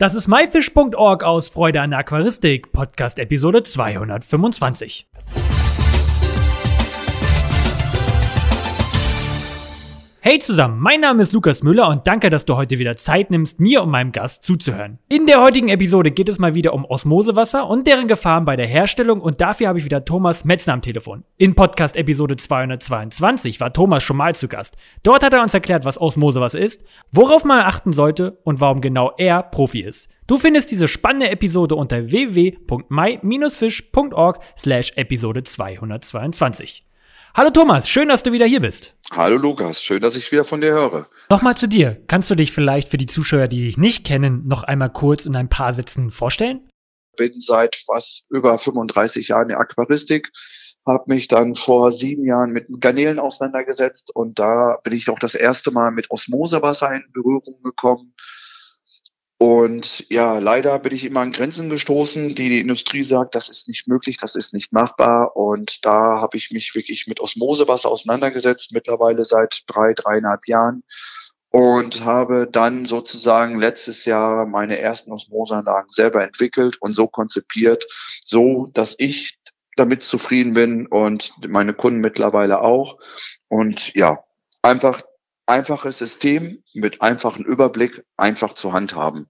Das ist myfish.org aus Freude an der Aquaristik, Podcast Episode 225. Hey zusammen, mein Name ist Lukas Müller und danke, dass du heute wieder Zeit nimmst, mir und meinem Gast zuzuhören. In der heutigen Episode geht es mal wieder um Osmosewasser und deren Gefahren bei der Herstellung und dafür habe ich wieder Thomas Metzner am Telefon. In Podcast Episode 222 war Thomas schon mal zu Gast. Dort hat er uns erklärt, was Osmosewasser ist, worauf man achten sollte und warum genau er Profi ist. Du findest diese spannende Episode unter www.my-fish.org slash Episode 222. Hallo Thomas, schön, dass du wieder hier bist. Hallo Lukas, schön, dass ich wieder von dir höre. Nochmal zu dir. Kannst du dich vielleicht für die Zuschauer, die dich nicht kennen, noch einmal kurz in ein paar Sätzen vorstellen? Bin seit was über 35 Jahren in der Aquaristik, habe mich dann vor sieben Jahren mit Garnelen auseinandergesetzt und da bin ich auch das erste Mal mit Osmosewasser in Berührung gekommen und ja, leider bin ich immer an Grenzen gestoßen, die die Industrie sagt, das ist nicht möglich, das ist nicht machbar. Und da habe ich mich wirklich mit Osmosewasser auseinandergesetzt, mittlerweile seit drei, dreieinhalb Jahren. Und habe dann sozusagen letztes Jahr meine ersten Osmoseanlagen selber entwickelt und so konzipiert, so dass ich damit zufrieden bin und meine Kunden mittlerweile auch. Und ja, einfach einfaches System mit einfachem Überblick einfach zu handhaben.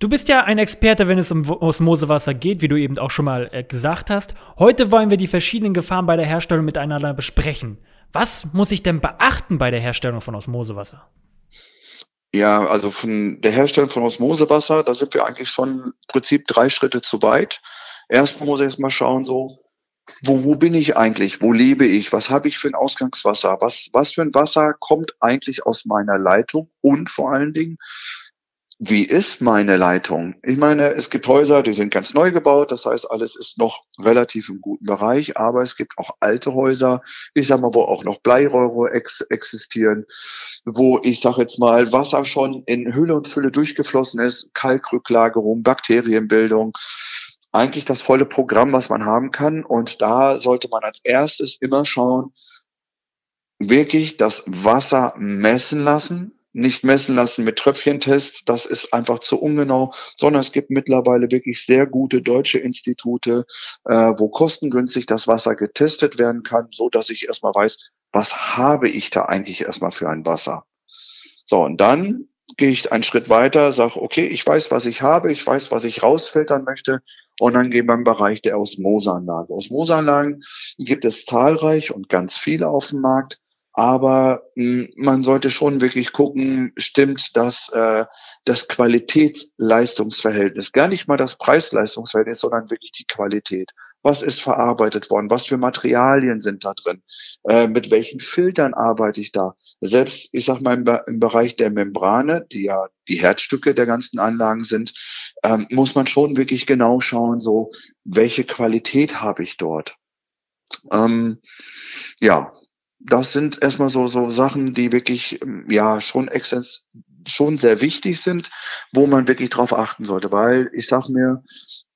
Du bist ja ein Experte, wenn es um Osmosewasser geht, wie du eben auch schon mal äh, gesagt hast. Heute wollen wir die verschiedenen Gefahren bei der Herstellung miteinander besprechen. Was muss ich denn beachten bei der Herstellung von Osmosewasser? Ja, also von der Herstellung von Osmosewasser, da sind wir eigentlich schon im Prinzip drei Schritte zu weit. Erstmal muss ich erstmal schauen, so, wo, wo bin ich eigentlich? Wo lebe ich? Was habe ich für ein Ausgangswasser? Was, was für ein Wasser kommt eigentlich aus meiner Leitung? Und vor allen Dingen, wie ist meine Leitung? Ich meine, es gibt Häuser, die sind ganz neu gebaut, das heißt, alles ist noch relativ im guten Bereich, aber es gibt auch alte Häuser, ich sag mal, wo auch noch Bleirohre ex existieren, wo ich sag jetzt mal, Wasser schon in Hülle und Fülle durchgeflossen ist, Kalkrücklagerung, Bakterienbildung, eigentlich das volle Programm, was man haben kann. Und da sollte man als erstes immer schauen, wirklich das Wasser messen lassen, nicht messen lassen mit Tröpfchentest, das ist einfach zu ungenau, sondern es gibt mittlerweile wirklich sehr gute deutsche Institute, äh, wo kostengünstig das Wasser getestet werden kann, so dass ich erstmal weiß, was habe ich da eigentlich erstmal für ein Wasser. So, und dann gehe ich einen Schritt weiter, sage, okay, ich weiß, was ich habe, ich weiß, was ich rausfiltern möchte. Und dann gehen wir im Bereich der Osmoseanlage. Osmoseanlagen gibt es zahlreich und ganz viele auf dem Markt. Aber hm, man sollte schon wirklich gucken, stimmt das, äh, das Qualitäts-Leistungsverhältnis, gar nicht mal das Preis-Leistungsverhältnis, sondern wirklich die Qualität was ist verarbeitet worden, was für Materialien sind da drin, äh, mit welchen Filtern arbeite ich da. Selbst, ich sag mal, im, Bereich der Membrane, die ja die Herzstücke der ganzen Anlagen sind, ähm, muss man schon wirklich genau schauen, so, welche Qualität habe ich dort. Ähm, ja, das sind erstmal so, so Sachen, die wirklich, ja, schon schon sehr wichtig sind, wo man wirklich drauf achten sollte, weil ich sag mir,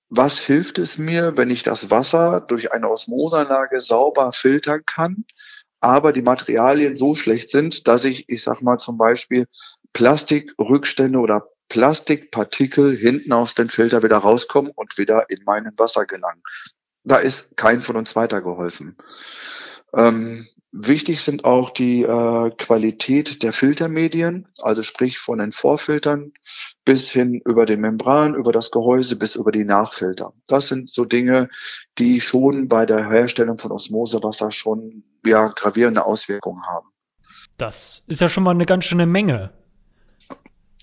was hilft es mir, wenn ich das Wasser durch eine Osmoseanlage sauber filtern kann, aber die Materialien so schlecht sind, dass ich, ich sag mal zum Beispiel Plastikrückstände oder Plastikpartikel hinten aus dem Filter wieder rauskommen und wieder in meinen Wasser gelangen. Da ist kein von uns weitergeholfen. Ähm, Wichtig sind auch die äh, Qualität der Filtermedien, also sprich von den Vorfiltern bis hin über den Membran, über das Gehäuse bis über die Nachfilter. Das sind so Dinge, die schon bei der Herstellung von Osmosewasser schon ja, gravierende Auswirkungen haben. Das ist ja schon mal eine ganz schöne Menge.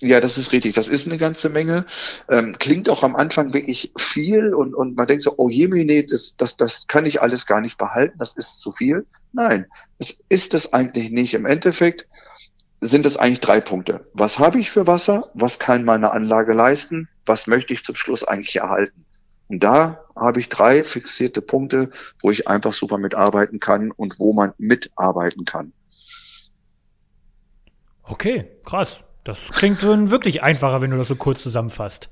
Ja, das ist richtig. Das ist eine ganze Menge. Ähm, klingt auch am Anfang wirklich viel und, und man denkt so, oh jemine, das, das, das kann ich alles gar nicht behalten, das ist zu viel. Nein, es ist es eigentlich nicht. Im Endeffekt sind es eigentlich drei Punkte. Was habe ich für Wasser? Was kann meine Anlage leisten? Was möchte ich zum Schluss eigentlich erhalten? Und da habe ich drei fixierte Punkte, wo ich einfach super mitarbeiten kann und wo man mitarbeiten kann. Okay, krass. Das klingt wirklich einfacher, wenn du das so kurz zusammenfasst.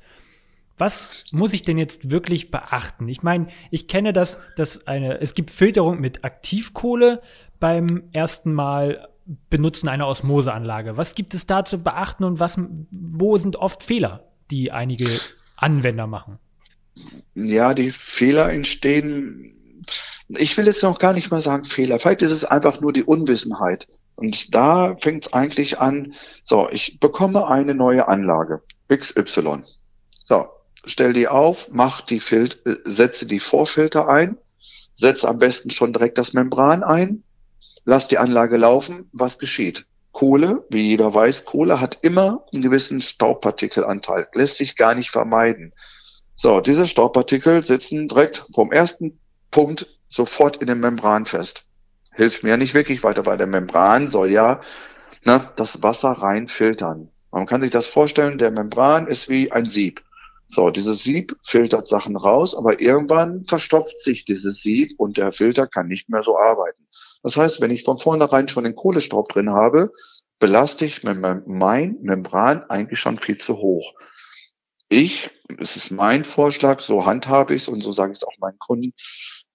Was muss ich denn jetzt wirklich beachten? Ich meine, ich kenne das, dass eine, es gibt Filterung mit Aktivkohle beim ersten Mal benutzen einer Osmoseanlage. Was gibt es da zu beachten und was, wo sind oft Fehler die einige Anwender machen? Ja, die Fehler entstehen, ich will jetzt noch gar nicht mal sagen Fehler, vielleicht ist es einfach nur die Unwissenheit. Und da fängt es eigentlich an, so, ich bekomme eine neue Anlage, XY. So, stell die auf, mach die Fil äh, setze die Vorfilter ein, setze am besten schon direkt das Membran ein, lass die Anlage laufen, was geschieht? Kohle, wie jeder weiß, Kohle hat immer einen gewissen Staubpartikelanteil, lässt sich gar nicht vermeiden. So, diese Staubpartikel sitzen direkt vom ersten Punkt sofort in der Membran fest. Hilft mir nicht wirklich weiter, weil der Membran soll ja ne, das Wasser rein filtern. Man kann sich das vorstellen, der Membran ist wie ein Sieb. So, dieses Sieb filtert Sachen raus, aber irgendwann verstopft sich dieses Sieb und der Filter kann nicht mehr so arbeiten. Das heißt, wenn ich von vornherein schon den Kohlestaub drin habe, belaste ich mein Membran eigentlich schon viel zu hoch. Ich, es ist mein Vorschlag, so handhabe ich es und so sage ich es auch meinen Kunden,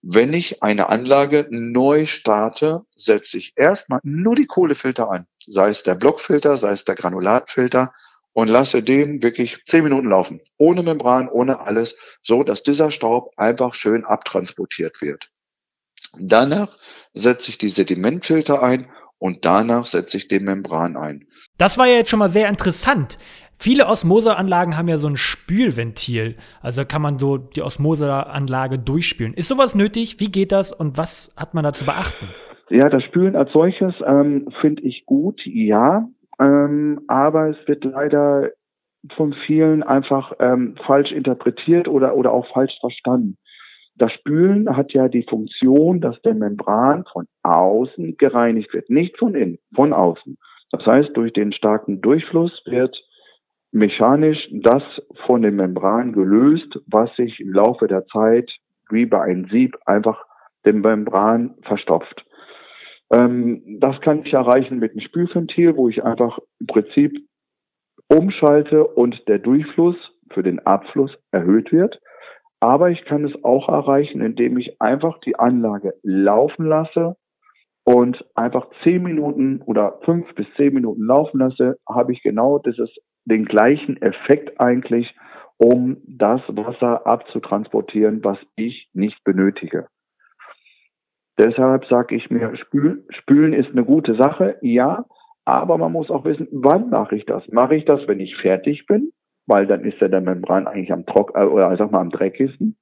wenn ich eine Anlage neu starte, setze ich erstmal nur die Kohlefilter ein, sei es der Blockfilter, sei es der Granulatfilter und lasse den wirklich zehn Minuten laufen, ohne Membran, ohne alles, so dass dieser Staub einfach schön abtransportiert wird. Danach setze ich die Sedimentfilter ein und danach setze ich den Membran ein. Das war ja jetzt schon mal sehr interessant. Viele Osmoseanlagen haben ja so ein Spülventil. Also kann man so die Osmoseanlage durchspülen. Ist sowas nötig? Wie geht das und was hat man da zu beachten? Ja, das Spülen als solches ähm, finde ich gut, ja. Ähm, aber es wird leider von vielen einfach ähm, falsch interpretiert oder, oder auch falsch verstanden. Das Spülen hat ja die Funktion, dass der Membran von außen gereinigt wird, nicht von innen, von außen. Das heißt, durch den starken Durchfluss wird mechanisch das von der Membran gelöst, was sich im Laufe der Zeit wie bei einem Sieb einfach den Membran verstopft. Ähm, das kann ich erreichen mit einem Spülventil, wo ich einfach im Prinzip umschalte und der Durchfluss für den Abfluss erhöht wird. Aber ich kann es auch erreichen, indem ich einfach die Anlage laufen lasse und einfach zehn Minuten oder fünf bis zehn Minuten laufen lasse, habe ich genau dieses, den gleichen Effekt eigentlich, um das Wasser abzutransportieren, was ich nicht benötige. Deshalb sage ich mir, spülen, ist eine gute Sache, ja, aber man muss auch wissen, wann mache ich das? Mache ich das, wenn ich fertig bin? Weil dann ist ja der Membran eigentlich am Trock äh, oder sag mal am dreckigsten.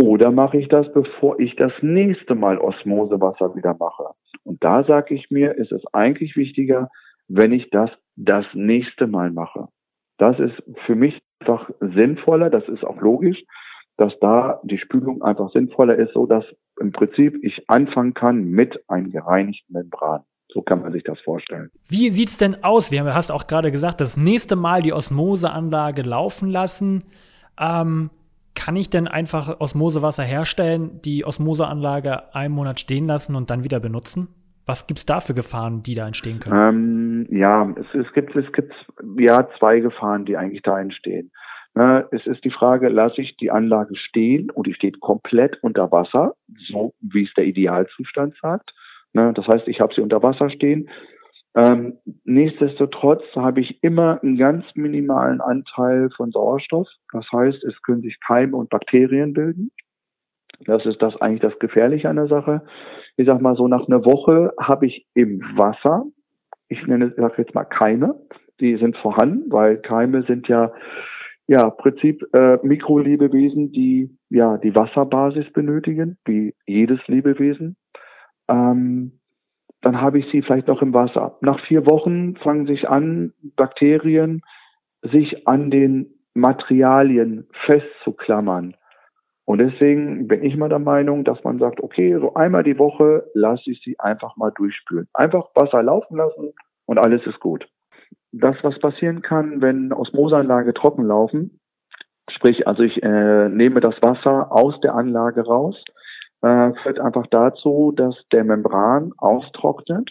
Oder mache ich das, bevor ich das nächste Mal Osmosewasser wieder mache? Und da sage ich mir, ist es eigentlich wichtiger, wenn ich das das nächste Mal mache. Das ist für mich einfach sinnvoller, das ist auch logisch, dass da die Spülung einfach sinnvoller ist, so dass im Prinzip ich anfangen kann mit einem gereinigten Membran. So kann man sich das vorstellen. Wie sieht es denn aus? Wir haben, hast auch gerade gesagt, das nächste Mal die Osmoseanlage laufen lassen. Ähm, kann ich denn einfach Osmosewasser herstellen, die Osmoseanlage einen Monat stehen lassen und dann wieder benutzen? Was gibt es da für Gefahren, die da entstehen können? Ähm, ja, es, es, gibt, es gibt ja zwei Gefahren, die eigentlich da entstehen. Ne, es ist die Frage, lasse ich die Anlage stehen und die steht komplett unter Wasser, so wie es der Idealzustand sagt. Ne, das heißt, ich habe sie unter Wasser stehen. Ähm, nichtsdestotrotz habe ich immer einen ganz minimalen Anteil von Sauerstoff. Das heißt, es können sich Keime und Bakterien bilden. Das ist das eigentlich das Gefährliche an der Sache. Ich sag mal so, nach einer Woche habe ich im Wasser, ich nenne es, sag jetzt mal Keime, die sind vorhanden, weil Keime sind ja ja, Prinzip äh, Mikrolebewesen, die ja die Wasserbasis benötigen, wie jedes Lebewesen. Ähm, dann habe ich sie vielleicht noch im Wasser. Nach vier Wochen fangen sich an, Bakterien sich an den Materialien festzuklammern. Und deswegen bin ich mal der Meinung, dass man sagt, okay, so einmal die Woche lasse ich sie einfach mal durchspülen. Einfach Wasser laufen lassen und alles ist gut das, was passieren kann, wenn Osmoseanlage trocken laufen, sprich, also ich äh, nehme das Wasser aus der Anlage raus, äh, führt einfach dazu, dass der Membran austrocknet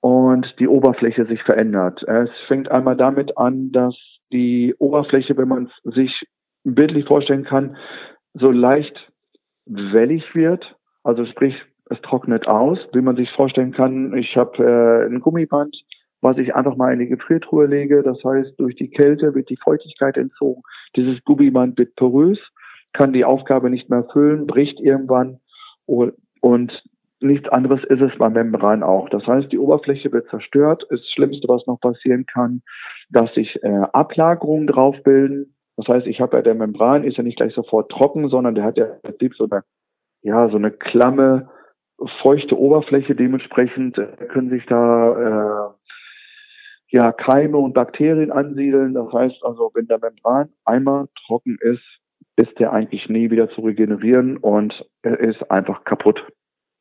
und die Oberfläche sich verändert. Es fängt einmal damit an, dass die Oberfläche, wenn man es sich bildlich vorstellen kann, so leicht wellig wird. Also sprich, es trocknet aus, wie man sich vorstellen kann. Ich habe äh, ein Gummiband, was ich einfach mal in die Gefriertruhe lege. Das heißt, durch die Kälte wird die Feuchtigkeit entzogen. Dieses Gummiband wird porös, kann die Aufgabe nicht mehr erfüllen, bricht irgendwann und nichts anderes ist es beim Membran auch. Das heißt, die Oberfläche wird zerstört. Das Schlimmste, was noch passieren kann, dass sich äh, Ablagerungen drauf bilden. Das heißt, ich habe ja der Membran ist ja nicht gleich sofort trocken, sondern der hat ja so eine, ja so eine klamme, feuchte Oberfläche. Dementsprechend äh, können sich da äh, ja Keime und Bakterien ansiedeln. Das heißt also, wenn der Membran einmal trocken ist, ist der eigentlich nie wieder zu regenerieren und er ist einfach kaputt.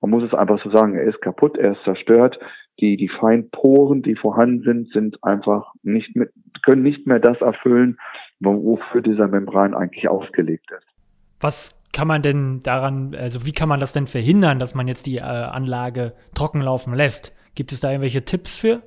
Man muss es einfach so sagen, er ist kaputt, er ist zerstört. Die, die feinen Poren, die vorhanden sind, sind einfach nicht mehr, können nicht mehr das erfüllen, wofür dieser Membran eigentlich ausgelegt ist. Was kann man denn daran, also wie kann man das denn verhindern, dass man jetzt die äh, Anlage trocken laufen lässt? Gibt es da irgendwelche Tipps für?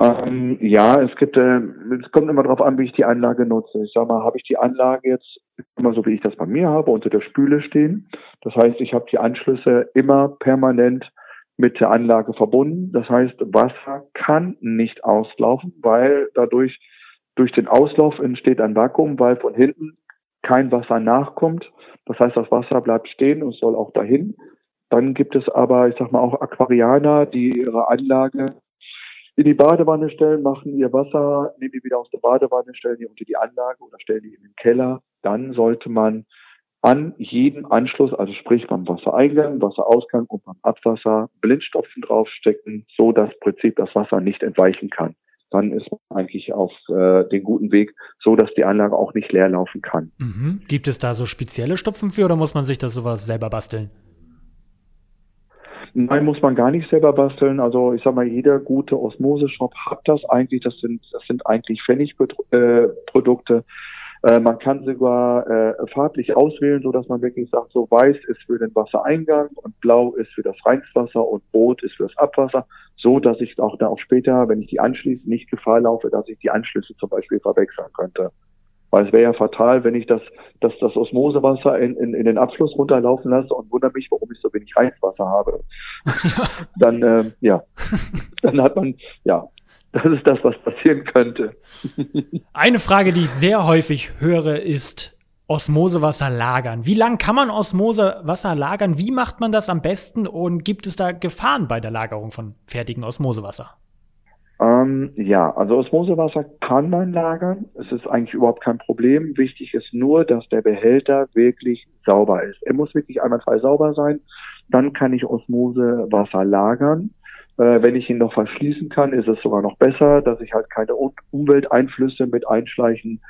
Ähm, ja, es gibt, äh, es kommt immer darauf an, wie ich die Anlage nutze. Ich sag mal, habe ich die Anlage jetzt immer so, wie ich das bei mir habe, unter der Spüle stehen. Das heißt, ich habe die Anschlüsse immer permanent mit der Anlage verbunden. Das heißt, Wasser kann nicht auslaufen, weil dadurch durch den Auslauf entsteht ein Vakuum, weil von hinten kein Wasser nachkommt. Das heißt, das Wasser bleibt stehen und soll auch dahin. Dann gibt es aber, ich sag mal, auch Aquarianer, die ihre Anlage in die Badewanne stellen, machen ihr Wasser, nehmen die wieder aus der Badewanne, stellen die unter die Anlage oder stellen die in den Keller. Dann sollte man an jedem Anschluss, also sprich beim Wassereingang, Wasserausgang und beim Abwasser Blindstopfen draufstecken, so dass Prinzip das Wasser nicht entweichen kann. Dann ist man eigentlich auf äh, den guten Weg, so dass die Anlage auch nicht leer laufen kann. Mhm. Gibt es da so spezielle Stopfen für oder muss man sich das sowas selber basteln? Nein, muss man gar nicht selber basteln. Also ich sag mal, jeder gute Osmose-Shop hat das eigentlich. Das sind, das sind eigentlich Pfennigprodukte. Äh, man kann sogar äh, farblich auswählen, so dass man wirklich sagt, so weiß ist für den Wassereingang und blau ist für das Reinstwasser und rot ist für das Abwasser, so dass ich auch da auch später, wenn ich die anschließe, nicht Gefahr laufe, dass ich die Anschlüsse zum Beispiel verwechseln könnte. Weil es wäre ja fatal, wenn ich das, das, das Osmosewasser in, in, in den Abfluss runterlaufen lasse und wundere mich, warum ich so wenig Reinwasser habe. dann, äh, ja, dann hat man, ja, das ist das, was passieren könnte. Eine Frage, die ich sehr häufig höre, ist Osmosewasser lagern. Wie lange kann man Osmosewasser lagern? Wie macht man das am besten? Und gibt es da Gefahren bei der Lagerung von fertigem Osmosewasser? Ähm, ja, also Osmosewasser kann man lagern. Es ist eigentlich überhaupt kein Problem. Wichtig ist nur, dass der Behälter wirklich sauber ist. Er muss wirklich einwandfrei sauber sein. Dann kann ich Osmosewasser lagern. Äh, wenn ich ihn noch verschließen kann, ist es sogar noch besser, dass ich halt keine um Umwelteinflüsse mit einschleichen.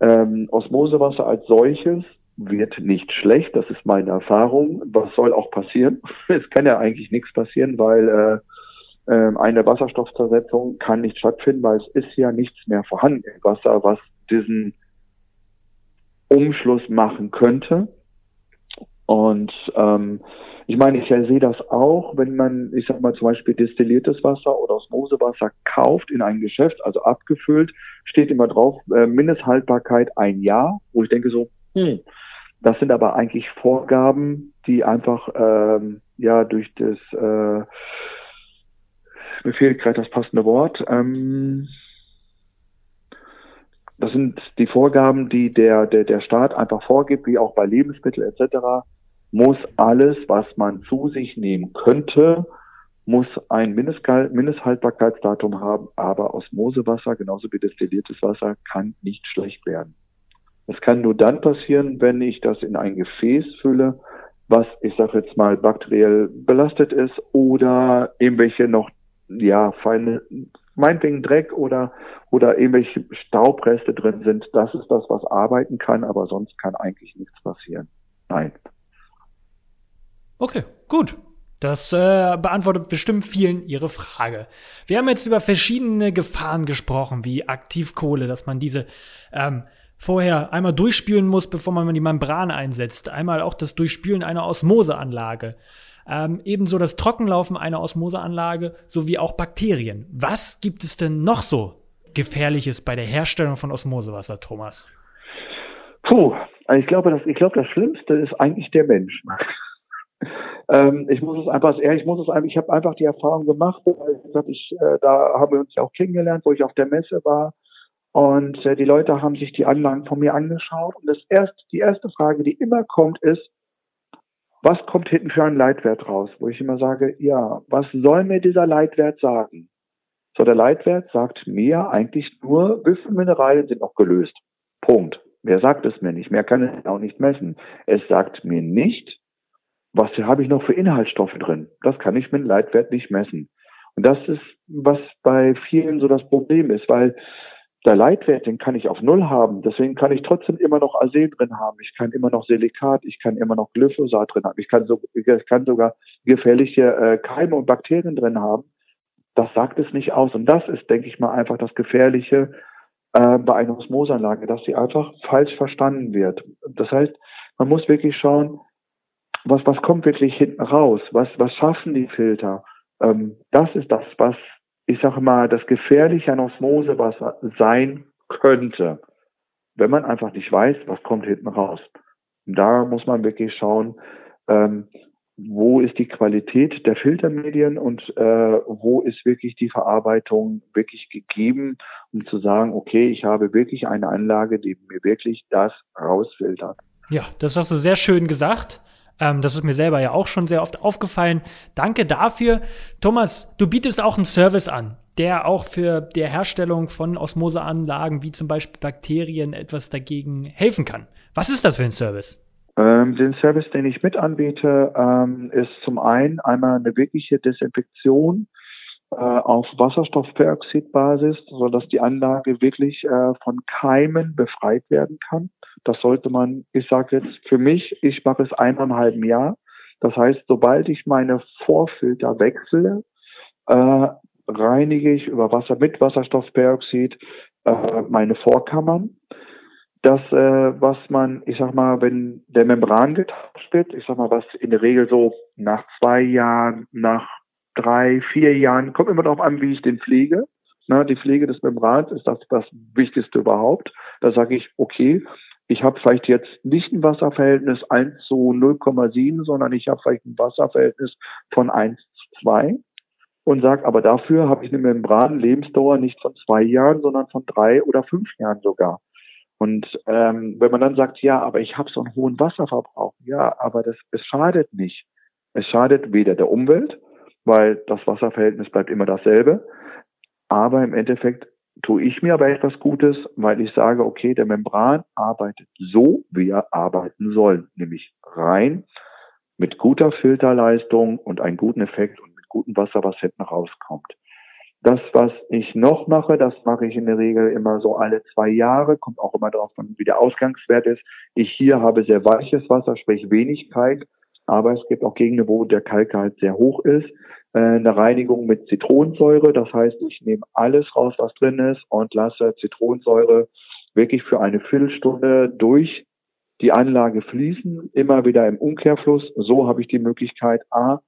Ähm, Osmosewasser als solches wird nicht schlecht. Das ist meine Erfahrung. Was soll auch passieren? es kann ja eigentlich nichts passieren, weil äh, ähm, eine Wasserstoffzersetzung kann nicht stattfinden, weil es ist ja nichts mehr vorhanden im Wasser, was diesen Umschluss machen könnte. Und ähm, ich meine, ich sehe das auch, wenn man, ich sag mal zum Beispiel destilliertes Wasser oder Osmosewasser kauft in ein Geschäft, also abgefüllt, steht immer drauf, äh, Mindesthaltbarkeit ein Jahr, wo ich denke so, hm, das sind aber eigentlich Vorgaben, die einfach ähm, ja durch das äh, mir fehlt gerade das passende Wort. Ähm, das sind die Vorgaben, die der, der, der Staat einfach vorgibt, wie auch bei Lebensmitteln etc. Muss alles, was man zu sich nehmen könnte, muss ein Mindesthaltbarkeitsdatum haben, aber Osmosewasser, genauso wie destilliertes Wasser, kann nicht schlecht werden. Das kann nur dann passieren, wenn ich das in ein Gefäß fülle, was, ich sage jetzt mal, bakteriell belastet ist oder irgendwelche noch ja, feine, meinetwegen Dreck oder, oder irgendwelche Staubreste drin sind, das ist das, was arbeiten kann, aber sonst kann eigentlich nichts passieren. Nein. Okay, gut. Das äh, beantwortet bestimmt vielen Ihre Frage. Wir haben jetzt über verschiedene Gefahren gesprochen, wie Aktivkohle, dass man diese ähm, vorher einmal durchspülen muss, bevor man die Membran einsetzt. Einmal auch das Durchspülen einer Osmoseanlage ähm, ebenso das Trockenlaufen einer Osmoseanlage sowie auch Bakterien. Was gibt es denn noch so Gefährliches bei der Herstellung von Osmosewasser, Thomas? Puh, also ich glaube, das, ich glaube, das Schlimmste ist eigentlich der Mensch. Ähm, ich muss es einfach, ich muss es einfach, ich habe einfach die Erfahrung gemacht, gesagt, ich, äh, da haben wir uns ja auch kennengelernt, wo ich auf der Messe war. Und äh, die Leute haben sich die Anlagen von mir angeschaut. Und das erste, die erste Frage, die immer kommt, ist, was kommt hinten für ein Leitwert raus? Wo ich immer sage, ja, was soll mir dieser Leitwert sagen? So, der Leitwert sagt mir eigentlich nur, wie viele Mineralien sind noch gelöst. Punkt. Wer sagt es mir nicht? Mehr kann es auch nicht messen. Es sagt mir nicht, was habe ich noch für Inhaltsstoffe drin. Das kann ich mit Leitwert nicht messen. Und das ist, was bei vielen so das Problem ist, weil der Leitwert, den kann ich auf Null haben. Deswegen kann ich trotzdem immer noch Arsen drin haben. Ich kann immer noch Silikat, ich kann immer noch Glyphosat drin haben. Ich kann, so, ich kann sogar gefährliche äh, Keime und Bakterien drin haben. Das sagt es nicht aus. Und das ist, denke ich mal, einfach das Gefährliche äh, bei einer Osmosanlage, dass sie einfach falsch verstanden wird. Das heißt, man muss wirklich schauen, was, was kommt wirklich hinten raus? Was, was schaffen die Filter? Ähm, das ist das, was, ich sage mal, das Gefährliche an Osmosewasser sein könnte, wenn man einfach nicht weiß, was kommt hinten raus. Und da muss man wirklich schauen, ähm, wo ist die Qualität der Filtermedien und äh, wo ist wirklich die Verarbeitung wirklich gegeben, um zu sagen, okay, ich habe wirklich eine Anlage, die mir wirklich das rausfiltert. Ja, das hast du sehr schön gesagt. Ähm, das ist mir selber ja auch schon sehr oft aufgefallen. Danke dafür. Thomas, du bietest auch einen Service an, der auch für die Herstellung von Osmoseanlagen wie zum Beispiel Bakterien etwas dagegen helfen kann. Was ist das für ein Service? Ähm, den Service, den ich mit anbiete, ähm, ist zum einen einmal eine wirkliche Desinfektion äh, auf Wasserstoffperoxidbasis, sodass die Anlage wirklich äh, von Keimen befreit werden kann. Das sollte man, ich sage jetzt für mich, ich mache es halben Jahr. Das heißt, sobald ich meine Vorfilter wechsle, äh, reinige ich über Wasser mit Wasserstoffperoxid äh, meine Vorkammern das, äh, was man, ich sag mal, wenn der Membran getauscht wird, ich sag mal, was in der Regel so nach zwei Jahren, nach drei, vier Jahren, kommt immer darauf an, wie ich den pflege. Na, die Pflege des Membrans ist das, das Wichtigste überhaupt. Da sage ich, okay, ich habe vielleicht jetzt nicht ein Wasserverhältnis 1 zu 0,7, sondern ich habe vielleicht ein Wasserverhältnis von 1 zu 2 und sage, aber dafür habe ich eine Membran-Lebensdauer nicht von zwei Jahren, sondern von drei oder fünf Jahren sogar. Und ähm, wenn man dann sagt, ja, aber ich habe so einen hohen Wasserverbrauch, ja, aber das es schadet nicht. Es schadet weder der Umwelt, weil das Wasserverhältnis bleibt immer dasselbe, aber im Endeffekt tue ich mir aber etwas Gutes, weil ich sage, okay, der Membran arbeitet so, wie er arbeiten soll, nämlich rein mit guter Filterleistung und einem guten Effekt und mit gutem Wasser, was hinten rauskommt. Das, was ich noch mache, das mache ich in der Regel immer so alle zwei Jahre, kommt auch immer darauf an, wie der Ausgangswert ist. Ich hier habe sehr weiches Wasser, sprich wenig Kalk, aber es gibt auch Gegenden, wo der Kalkgehalt sehr hoch ist. Äh, eine Reinigung mit Zitronensäure, das heißt, ich nehme alles raus, was drin ist und lasse Zitronensäure wirklich für eine Viertelstunde durch die Anlage fließen, immer wieder im Umkehrfluss. So habe ich die Möglichkeit, A,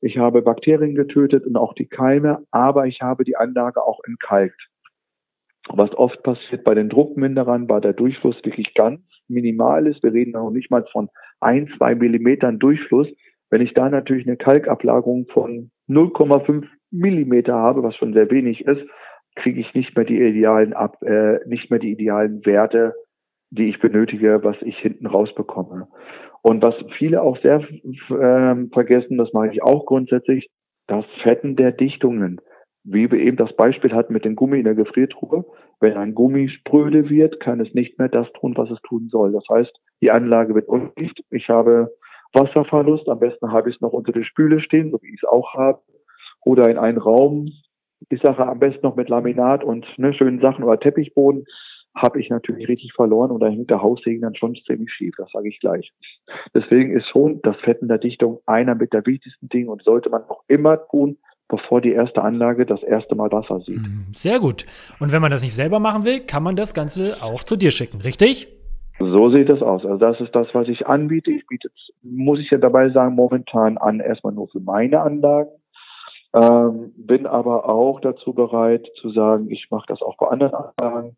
ich habe Bakterien getötet und auch die Keime, aber ich habe die Anlage auch entkalkt. Was oft passiert bei den Druckminderern, war der Durchfluss wirklich ganz minimal ist. Wir reden noch nicht mal von ein, zwei Millimetern Durchfluss. Wenn ich da natürlich eine Kalkablagerung von 0,5 Millimeter habe, was schon sehr wenig ist, kriege ich nicht mehr die idealen ab, äh, nicht mehr die idealen Werte, die ich benötige, was ich hinten rausbekomme. Und was viele auch sehr äh, vergessen, das mache ich auch grundsätzlich, das Fetten der Dichtungen. Wie wir eben das Beispiel hatten mit dem Gummi in der Gefriertruhe. Wenn ein Gummi spröde wird, kann es nicht mehr das tun, was es tun soll. Das heißt, die Anlage wird undicht. Ich habe Wasserverlust. Am besten habe ich es noch unter der Spüle stehen, so wie ich es auch habe. Oder in einen Raum. Ich sage am besten noch mit Laminat und ne, schönen Sachen oder Teppichboden habe ich natürlich richtig verloren und da hängt der Haussegen dann schon ziemlich schief, das sage ich gleich. Deswegen ist schon das Fetten der Dichtung einer mit der wichtigsten Dinge und sollte man auch immer tun, bevor die erste Anlage das erste Mal Wasser sieht. Mhm, sehr gut. Und wenn man das nicht selber machen will, kann man das Ganze auch zu dir schicken, richtig? So sieht es aus. Also das ist das, was ich anbiete. Ich biete, muss ich ja dabei sagen, momentan an erstmal nur für meine Anlagen. Ähm, bin aber auch dazu bereit zu sagen, ich mache das auch bei anderen Anlagen.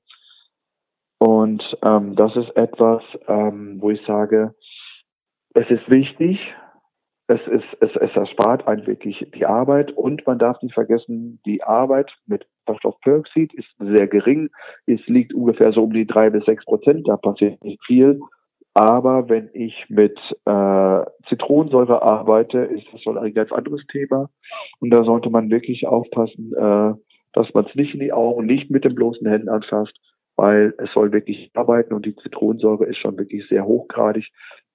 Und ähm, das ist etwas, ähm, wo ich sage, es ist wichtig, es, ist, es, es erspart einen wirklich die Arbeit und man darf nicht vergessen, die Arbeit mit Wasserstoffperoxid ist sehr gering. Es liegt ungefähr so um die drei bis sechs Prozent, da passiert nicht viel. Aber wenn ich mit äh, Zitronensäure arbeite, ist das schon ein ganz anderes Thema. Und da sollte man wirklich aufpassen, äh, dass man es nicht in die Augen, nicht mit den bloßen Händen anfasst, weil es soll wirklich arbeiten und die Zitronensäure ist schon wirklich sehr hochgradig.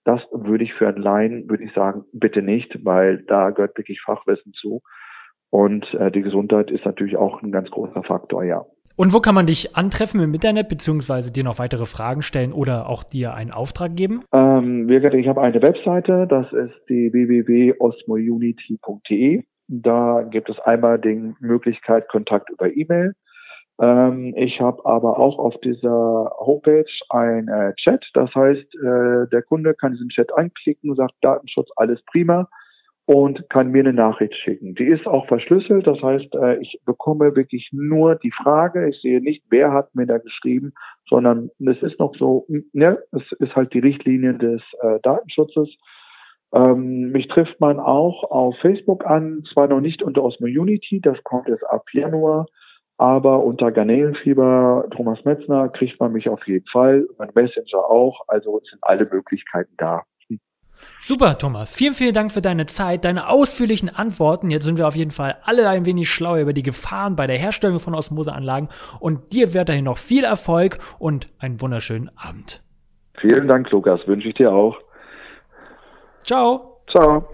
Das würde ich für einen Laien, würde ich sagen, bitte nicht, weil da gehört wirklich Fachwissen zu. Und äh, die Gesundheit ist natürlich auch ein ganz großer Faktor, ja. Und wo kann man dich antreffen im Internet, beziehungsweise dir noch weitere Fragen stellen oder auch dir einen Auftrag geben? Ähm, ich habe eine Webseite, das ist die www.osmounity.de. Da gibt es einmal die Möglichkeit Kontakt über E-Mail. Ähm, ich habe aber auch auf dieser Homepage ein äh, Chat. Das heißt, äh, der Kunde kann diesen Chat anklicken, sagt Datenschutz, alles prima und kann mir eine Nachricht schicken. Die ist auch verschlüsselt, das heißt, äh, ich bekomme wirklich nur die Frage. Ich sehe nicht, wer hat mir da geschrieben, sondern es ist noch so, ne, es ist halt die Richtlinie des äh, Datenschutzes. Ähm, mich trifft man auch auf Facebook an, zwar noch nicht unter Osmo Unity, das kommt jetzt ab Januar, aber unter Garnelenfieber Thomas Metzner kriegt man mich auf jeden Fall, mein Messenger auch, also sind alle Möglichkeiten da. Super, Thomas. Vielen, vielen Dank für deine Zeit, deine ausführlichen Antworten. Jetzt sind wir auf jeden Fall alle ein wenig schlauer über die Gefahren bei der Herstellung von Osmoseanlagen und dir weiterhin noch viel Erfolg und einen wunderschönen Abend. Vielen Dank, Lukas. Wünsche ich dir auch. Ciao. Ciao.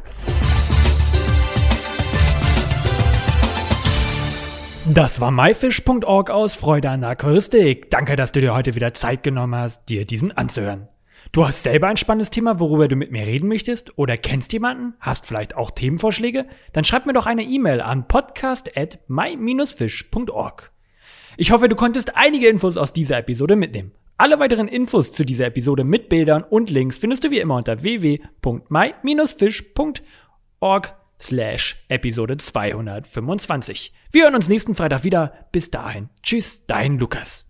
Das war myfish.org aus Freude an der Aquaristik. Danke, dass du dir heute wieder Zeit genommen hast, dir diesen anzuhören. Du hast selber ein spannendes Thema, worüber du mit mir reden möchtest oder kennst jemanden, hast vielleicht auch Themenvorschläge? Dann schreib mir doch eine E-Mail an podcast at my-fish.org. Ich hoffe, du konntest einige Infos aus dieser Episode mitnehmen. Alle weiteren Infos zu dieser Episode mit Bildern und Links findest du wie immer unter www.my-fish.org slash Episode 225. Wir hören uns nächsten Freitag wieder. Bis dahin. Tschüss, dein Lukas.